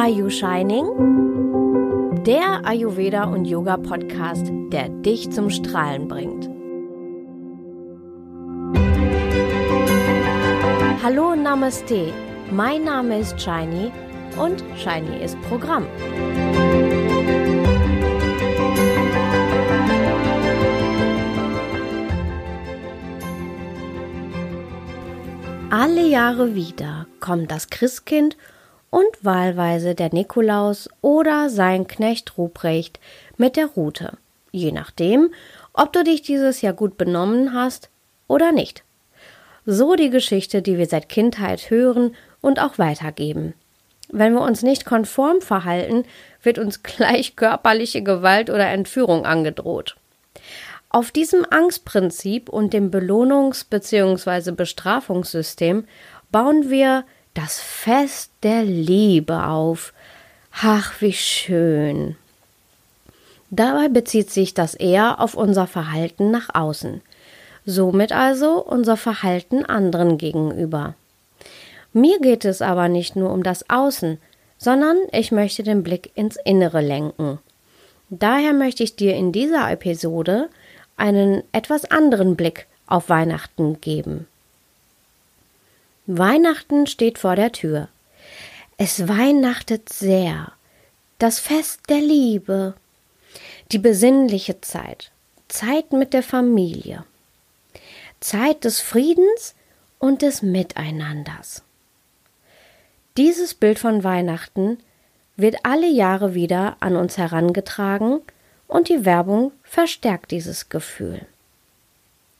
Are You Shining? Der Ayurveda und Yoga Podcast, der dich zum Strahlen bringt. Hallo Namaste, mein Name ist Shiny und Shiny ist Programm. Alle Jahre wieder kommt das Christkind und wahlweise der Nikolaus oder sein Knecht Ruprecht mit der Rute, je nachdem, ob du dich dieses Jahr gut benommen hast oder nicht. So die Geschichte, die wir seit Kindheit hören und auch weitergeben. Wenn wir uns nicht konform verhalten, wird uns gleich körperliche Gewalt oder Entführung angedroht. Auf diesem Angstprinzip und dem Belohnungs- bzw. Bestrafungssystem bauen wir das Fest der Liebe auf. Ach, wie schön. Dabei bezieht sich das eher auf unser Verhalten nach außen, somit also unser Verhalten anderen gegenüber. Mir geht es aber nicht nur um das Außen, sondern ich möchte den Blick ins Innere lenken. Daher möchte ich dir in dieser Episode einen etwas anderen Blick auf Weihnachten geben. Weihnachten steht vor der Tür. Es weihnachtet sehr. Das Fest der Liebe. Die besinnliche Zeit. Zeit mit der Familie. Zeit des Friedens und des Miteinanders. Dieses Bild von Weihnachten wird alle Jahre wieder an uns herangetragen und die Werbung verstärkt dieses Gefühl.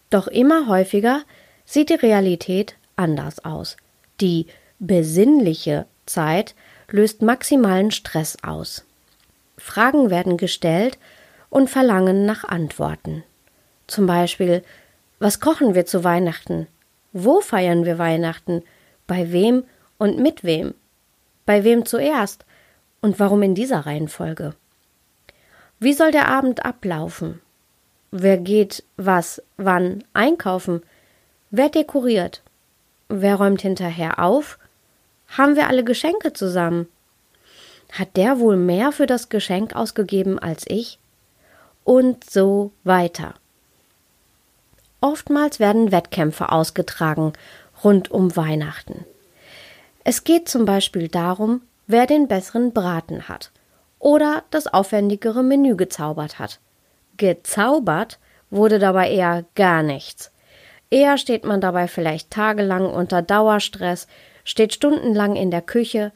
Doch immer häufiger sieht die Realität anders aus. Die besinnliche Zeit löst maximalen Stress aus. Fragen werden gestellt und verlangen nach Antworten. Zum Beispiel, was kochen wir zu Weihnachten? Wo feiern wir Weihnachten? Bei wem und mit wem? Bei wem zuerst? Und warum in dieser Reihenfolge? Wie soll der Abend ablaufen? Wer geht was, wann einkaufen? Wer dekoriert? Wer räumt hinterher auf? Haben wir alle Geschenke zusammen? Hat der wohl mehr für das Geschenk ausgegeben als ich? Und so weiter. Oftmals werden Wettkämpfe ausgetragen rund um Weihnachten. Es geht zum Beispiel darum, wer den besseren Braten hat oder das aufwendigere Menü gezaubert hat. Gezaubert wurde dabei eher gar nichts. Eher steht man dabei vielleicht tagelang unter Dauerstress, steht stundenlang in der Küche,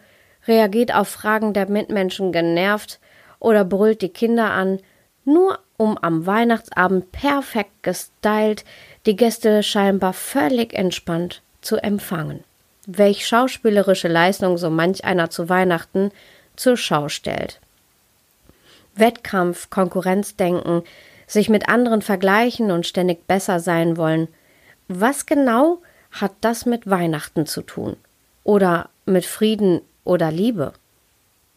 reagiert auf Fragen der Mitmenschen genervt oder brüllt die Kinder an, nur um am Weihnachtsabend perfekt gestylt die Gäste scheinbar völlig entspannt zu empfangen welch schauspielerische Leistung so manch einer zu Weihnachten zur Schau stellt. Wettkampf, Konkurrenzdenken, sich mit anderen vergleichen und ständig besser sein wollen. Was genau hat das mit Weihnachten zu tun? Oder mit Frieden oder Liebe?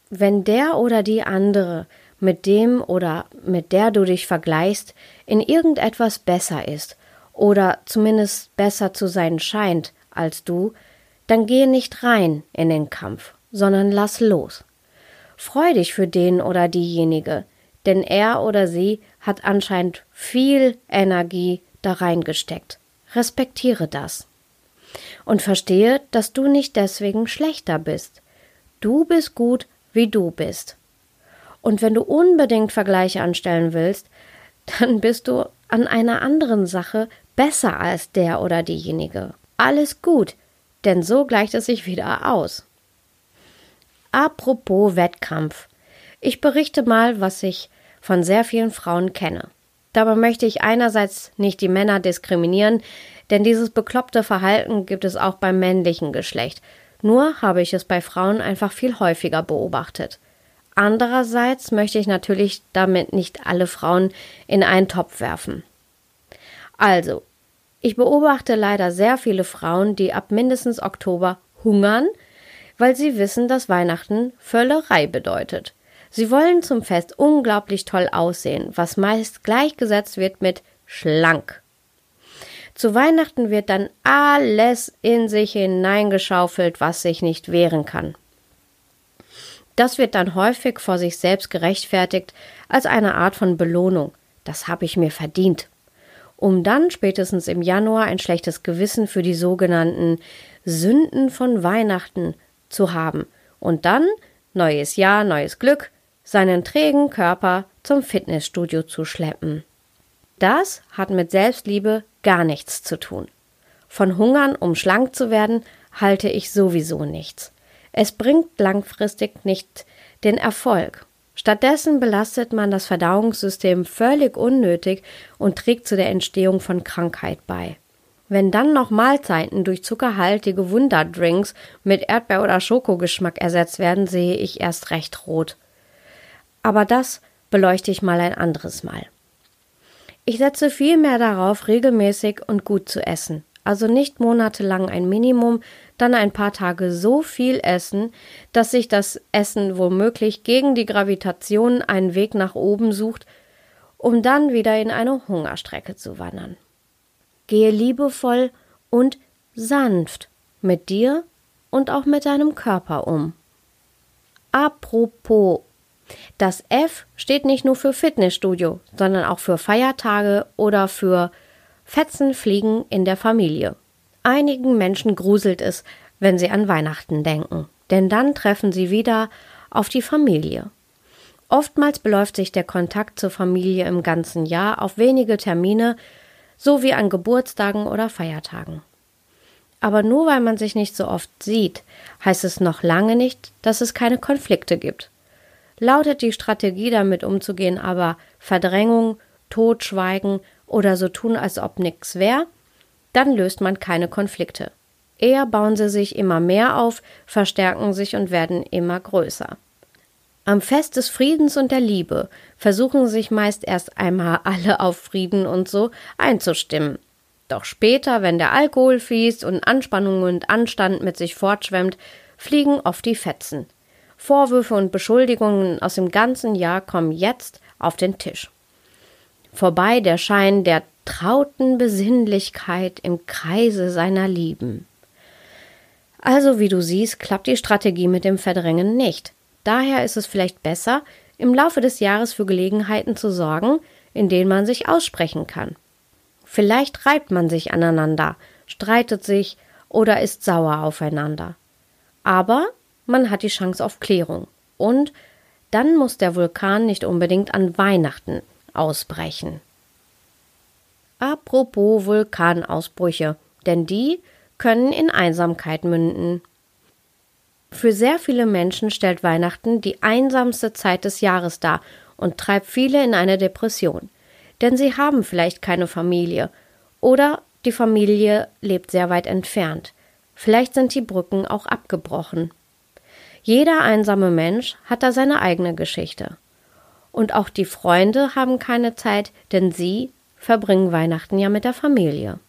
Wenn der oder die andere mit dem oder mit der du dich vergleichst, in irgendetwas besser ist oder zumindest besser zu sein scheint als du, dann gehe nicht rein in den Kampf, sondern lass los. Freu dich für den oder diejenige, denn er oder sie hat anscheinend viel Energie da reingesteckt. Respektiere das. Und verstehe, dass du nicht deswegen schlechter bist. Du bist gut, wie du bist. Und wenn du unbedingt Vergleiche anstellen willst, dann bist du an einer anderen Sache besser als der oder diejenige. Alles gut, denn so gleicht es sich wieder aus. Apropos Wettkampf. Ich berichte mal, was ich von sehr vielen Frauen kenne. Dabei möchte ich einerseits nicht die Männer diskriminieren, denn dieses bekloppte Verhalten gibt es auch beim männlichen Geschlecht. Nur habe ich es bei Frauen einfach viel häufiger beobachtet. Andererseits möchte ich natürlich damit nicht alle Frauen in einen Topf werfen. Also, ich beobachte leider sehr viele Frauen, die ab mindestens Oktober hungern, weil sie wissen, dass Weihnachten Völlerei bedeutet. Sie wollen zum Fest unglaublich toll aussehen, was meist gleichgesetzt wird mit schlank. Zu Weihnachten wird dann alles in sich hineingeschaufelt, was sich nicht wehren kann. Das wird dann häufig vor sich selbst gerechtfertigt als eine Art von Belohnung. Das habe ich mir verdient. Um dann spätestens im Januar ein schlechtes Gewissen für die sogenannten Sünden von Weihnachten zu haben und dann, neues Jahr, neues Glück, seinen trägen Körper zum Fitnessstudio zu schleppen. Das hat mit Selbstliebe gar nichts zu tun. Von Hungern, um schlank zu werden, halte ich sowieso nichts. Es bringt langfristig nicht den Erfolg. Stattdessen belastet man das Verdauungssystem völlig unnötig und trägt zu der Entstehung von Krankheit bei. Wenn dann noch Mahlzeiten durch zuckerhaltige Wunderdrinks mit Erdbeer- oder Schokogeschmack ersetzt werden, sehe ich erst recht rot. Aber das beleuchte ich mal ein anderes Mal. Ich setze viel mehr darauf, regelmäßig und gut zu essen. Also nicht monatelang ein Minimum, dann ein paar Tage so viel essen, dass sich das Essen womöglich gegen die Gravitation einen Weg nach oben sucht, um dann wieder in eine Hungerstrecke zu wandern. Gehe liebevoll und sanft mit dir und auch mit deinem Körper um. Apropos das F steht nicht nur für Fitnessstudio, sondern auch für Feiertage oder für Fetzenfliegen in der Familie. Einigen Menschen gruselt es, wenn sie an Weihnachten denken, denn dann treffen sie wieder auf die Familie. Oftmals beläuft sich der Kontakt zur Familie im ganzen Jahr auf wenige Termine, so wie an Geburtstagen oder Feiertagen. Aber nur weil man sich nicht so oft sieht, heißt es noch lange nicht, dass es keine Konflikte gibt. Lautet die Strategie damit umzugehen aber Verdrängung, Totschweigen oder so tun, als ob nichts wäre, dann löst man keine Konflikte. Eher bauen sie sich immer mehr auf, verstärken sich und werden immer größer. Am Fest des Friedens und der Liebe versuchen sich meist erst einmal alle auf Frieden und so einzustimmen. Doch später, wenn der Alkohol fließt und Anspannung und Anstand mit sich fortschwemmt, fliegen oft die Fetzen. Vorwürfe und Beschuldigungen aus dem ganzen Jahr kommen jetzt auf den Tisch. Vorbei der Schein der trauten Besinnlichkeit im Kreise seiner Lieben. Also, wie du siehst, klappt die Strategie mit dem Verdrängen nicht. Daher ist es vielleicht besser, im Laufe des Jahres für Gelegenheiten zu sorgen, in denen man sich aussprechen kann. Vielleicht reibt man sich aneinander, streitet sich oder ist sauer aufeinander. Aber man hat die Chance auf Klärung. Und dann muss der Vulkan nicht unbedingt an Weihnachten ausbrechen. Apropos Vulkanausbrüche, denn die können in Einsamkeit münden. Für sehr viele Menschen stellt Weihnachten die einsamste Zeit des Jahres dar und treibt viele in eine Depression. Denn sie haben vielleicht keine Familie oder die Familie lebt sehr weit entfernt. Vielleicht sind die Brücken auch abgebrochen. Jeder einsame Mensch hat da seine eigene Geschichte. Und auch die Freunde haben keine Zeit, denn sie verbringen Weihnachten ja mit der Familie.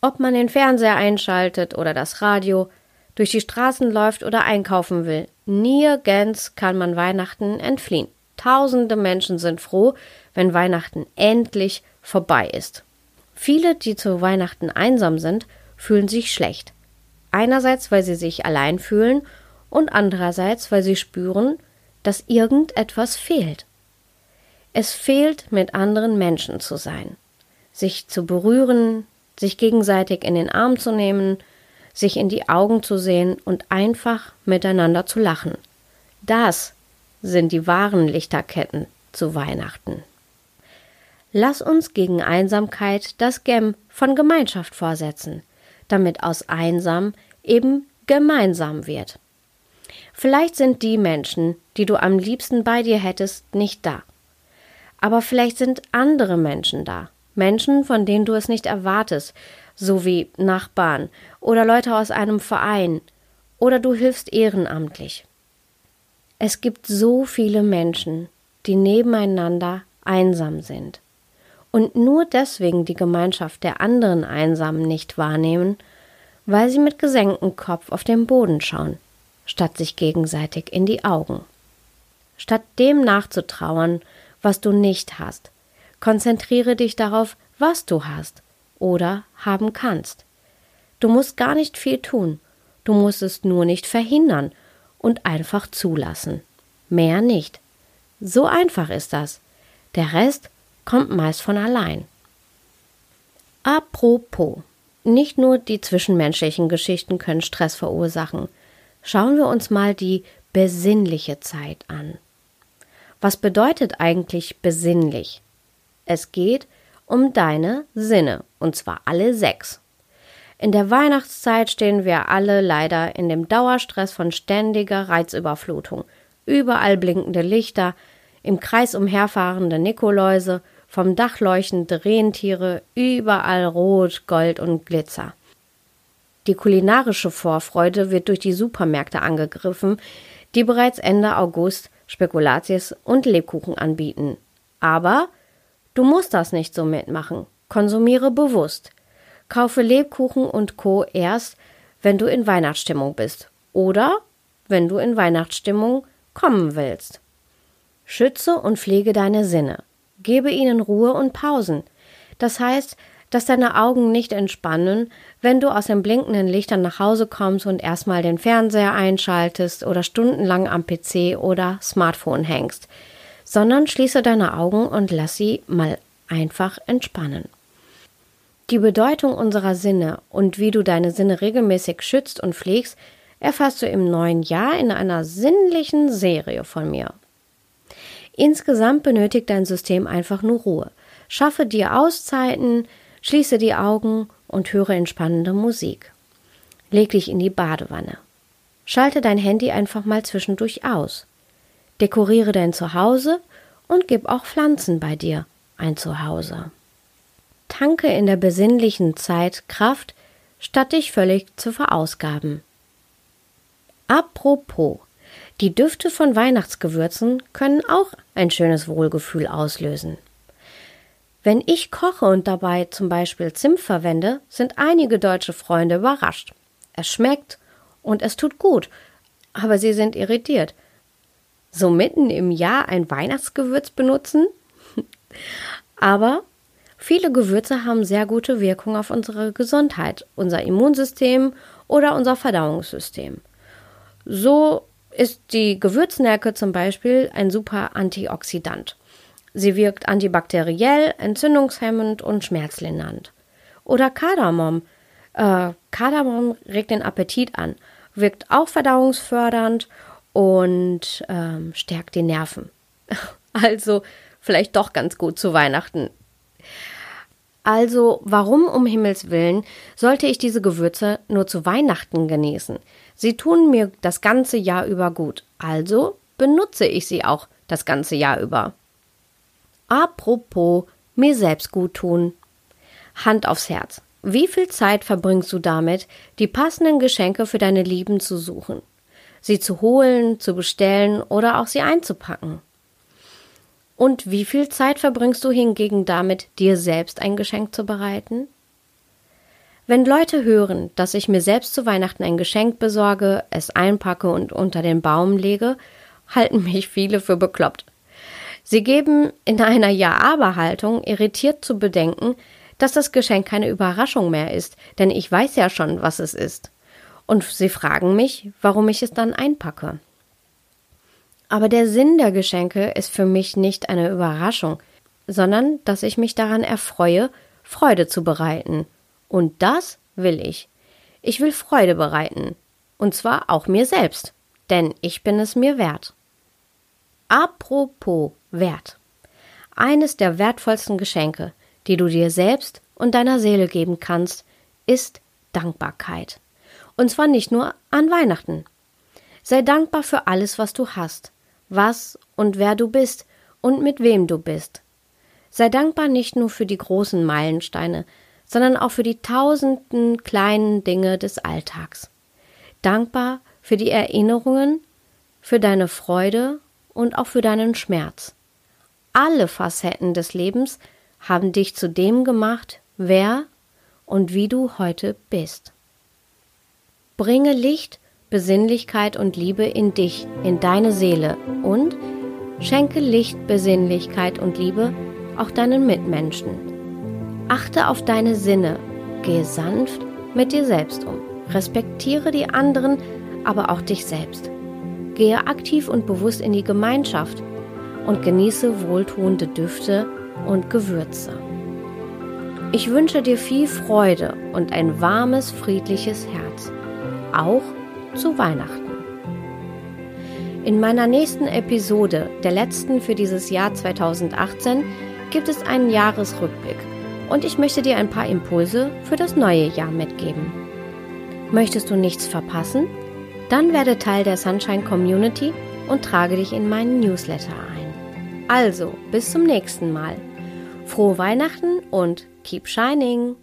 Ob man den Fernseher einschaltet oder das Radio, durch die Straßen läuft oder einkaufen will, nirgends kann man Weihnachten entfliehen. Tausende Menschen sind froh, wenn Weihnachten endlich vorbei ist. Viele, die zu Weihnachten einsam sind, fühlen sich schlecht. Einerseits, weil sie sich allein fühlen und andererseits, weil sie spüren, dass irgendetwas fehlt. Es fehlt, mit anderen Menschen zu sein, sich zu berühren, sich gegenseitig in den Arm zu nehmen, sich in die Augen zu sehen und einfach miteinander zu lachen. Das sind die wahren Lichterketten zu Weihnachten. Lass uns gegen Einsamkeit das Gem von Gemeinschaft vorsetzen, damit aus einsam eben gemeinsam wird. Vielleicht sind die Menschen, die du am liebsten bei dir hättest, nicht da. Aber vielleicht sind andere Menschen da. Menschen, von denen du es nicht erwartest, so wie Nachbarn oder Leute aus einem Verein oder du hilfst ehrenamtlich. Es gibt so viele Menschen, die nebeneinander einsam sind und nur deswegen die Gemeinschaft der anderen Einsamen nicht wahrnehmen, weil sie mit gesenktem Kopf auf den Boden schauen statt sich gegenseitig in die Augen. Statt dem nachzutrauern, was du nicht hast, konzentriere dich darauf, was du hast oder haben kannst. Du musst gar nicht viel tun, du musst es nur nicht verhindern und einfach zulassen. mehr nicht. So einfach ist das. Der Rest kommt meist von allein. Apropos, nicht nur die zwischenmenschlichen Geschichten können Stress verursachen. Schauen wir uns mal die besinnliche Zeit an. Was bedeutet eigentlich besinnlich? Es geht um deine Sinne, und zwar alle sechs. In der Weihnachtszeit stehen wir alle leider in dem Dauerstress von ständiger Reizüberflutung. Überall blinkende Lichter, im Kreis umherfahrende Nikoläuse, vom Dach leuchtende Rentiere, überall Rot, Gold und Glitzer. Die kulinarische Vorfreude wird durch die Supermärkte angegriffen, die bereits Ende August Spekulatius und Lebkuchen anbieten. Aber du musst das nicht so mitmachen. Konsumiere bewusst. Kaufe Lebkuchen und Co. erst, wenn du in Weihnachtsstimmung bist oder wenn du in Weihnachtsstimmung kommen willst. Schütze und pflege deine Sinne. Gebe ihnen Ruhe und Pausen. Das heißt, dass deine Augen nicht entspannen, wenn du aus den blinkenden Lichtern nach Hause kommst und erstmal den Fernseher einschaltest oder stundenlang am PC oder Smartphone hängst, sondern schließe deine Augen und lass sie mal einfach entspannen. Die Bedeutung unserer Sinne und wie du deine Sinne regelmäßig schützt und pflegst, erfasst du im neuen Jahr in einer sinnlichen Serie von mir. Insgesamt benötigt dein System einfach nur Ruhe. Schaffe dir Auszeiten, schließe die Augen und höre entspannende Musik. Leg dich in die Badewanne. Schalte dein Handy einfach mal zwischendurch aus. Dekoriere dein Zuhause und gib auch Pflanzen bei dir ein Zuhause. Tanke in der besinnlichen Zeit Kraft, statt dich völlig zu verausgaben. Apropos, die Düfte von Weihnachtsgewürzen können auch ein schönes Wohlgefühl auslösen. Wenn ich koche und dabei zum Beispiel Zimt verwende, sind einige deutsche Freunde überrascht. Es schmeckt und es tut gut, aber sie sind irritiert. So mitten im Jahr ein Weihnachtsgewürz benutzen? aber Viele Gewürze haben sehr gute Wirkung auf unsere Gesundheit, unser Immunsystem oder unser Verdauungssystem. So ist die Gewürznelke zum Beispiel ein super Antioxidant. Sie wirkt antibakteriell, entzündungshemmend und schmerzlindernd. Oder Kardamom. Äh, Kardamom regt den Appetit an, wirkt auch verdauungsfördernd und ähm, stärkt die Nerven. Also vielleicht doch ganz gut zu Weihnachten. Also, warum um Himmels willen sollte ich diese Gewürze nur zu Weihnachten genießen? Sie tun mir das ganze Jahr über gut, also benutze ich sie auch das ganze Jahr über. Apropos mir selbst gut tun. Hand aufs Herz. Wie viel Zeit verbringst du damit, die passenden Geschenke für deine Lieben zu suchen, sie zu holen, zu bestellen oder auch sie einzupacken? Und wie viel Zeit verbringst du hingegen damit, dir selbst ein Geschenk zu bereiten? Wenn Leute hören, dass ich mir selbst zu Weihnachten ein Geschenk besorge, es einpacke und unter den Baum lege, halten mich viele für bekloppt. Sie geben in einer Ja-Aber-Haltung irritiert zu bedenken, dass das Geschenk keine Überraschung mehr ist, denn ich weiß ja schon, was es ist. Und sie fragen mich, warum ich es dann einpacke. Aber der Sinn der Geschenke ist für mich nicht eine Überraschung, sondern dass ich mich daran erfreue, Freude zu bereiten. Und das will ich. Ich will Freude bereiten. Und zwar auch mir selbst. Denn ich bin es mir wert. Apropos Wert. Eines der wertvollsten Geschenke, die du dir selbst und deiner Seele geben kannst, ist Dankbarkeit. Und zwar nicht nur an Weihnachten. Sei dankbar für alles, was du hast was und wer du bist und mit wem du bist. Sei dankbar nicht nur für die großen Meilensteine, sondern auch für die tausenden kleinen Dinge des Alltags. Dankbar für die Erinnerungen, für deine Freude und auch für deinen Schmerz. Alle Facetten des Lebens haben dich zu dem gemacht, wer und wie du heute bist. Bringe Licht Besinnlichkeit und Liebe in dich, in deine Seele und schenke Licht, Besinnlichkeit und Liebe auch deinen Mitmenschen. Achte auf deine Sinne, gehe sanft mit dir selbst um, respektiere die anderen, aber auch dich selbst. Gehe aktiv und bewusst in die Gemeinschaft und genieße wohltuende Düfte und Gewürze. Ich wünsche dir viel Freude und ein warmes, friedliches Herz, auch zu Weihnachten. In meiner nächsten Episode, der letzten für dieses Jahr 2018, gibt es einen Jahresrückblick und ich möchte dir ein paar Impulse für das neue Jahr mitgeben. Möchtest du nichts verpassen? Dann werde Teil der Sunshine Community und trage dich in meinen Newsletter ein. Also, bis zum nächsten Mal. Frohe Weihnachten und keep shining!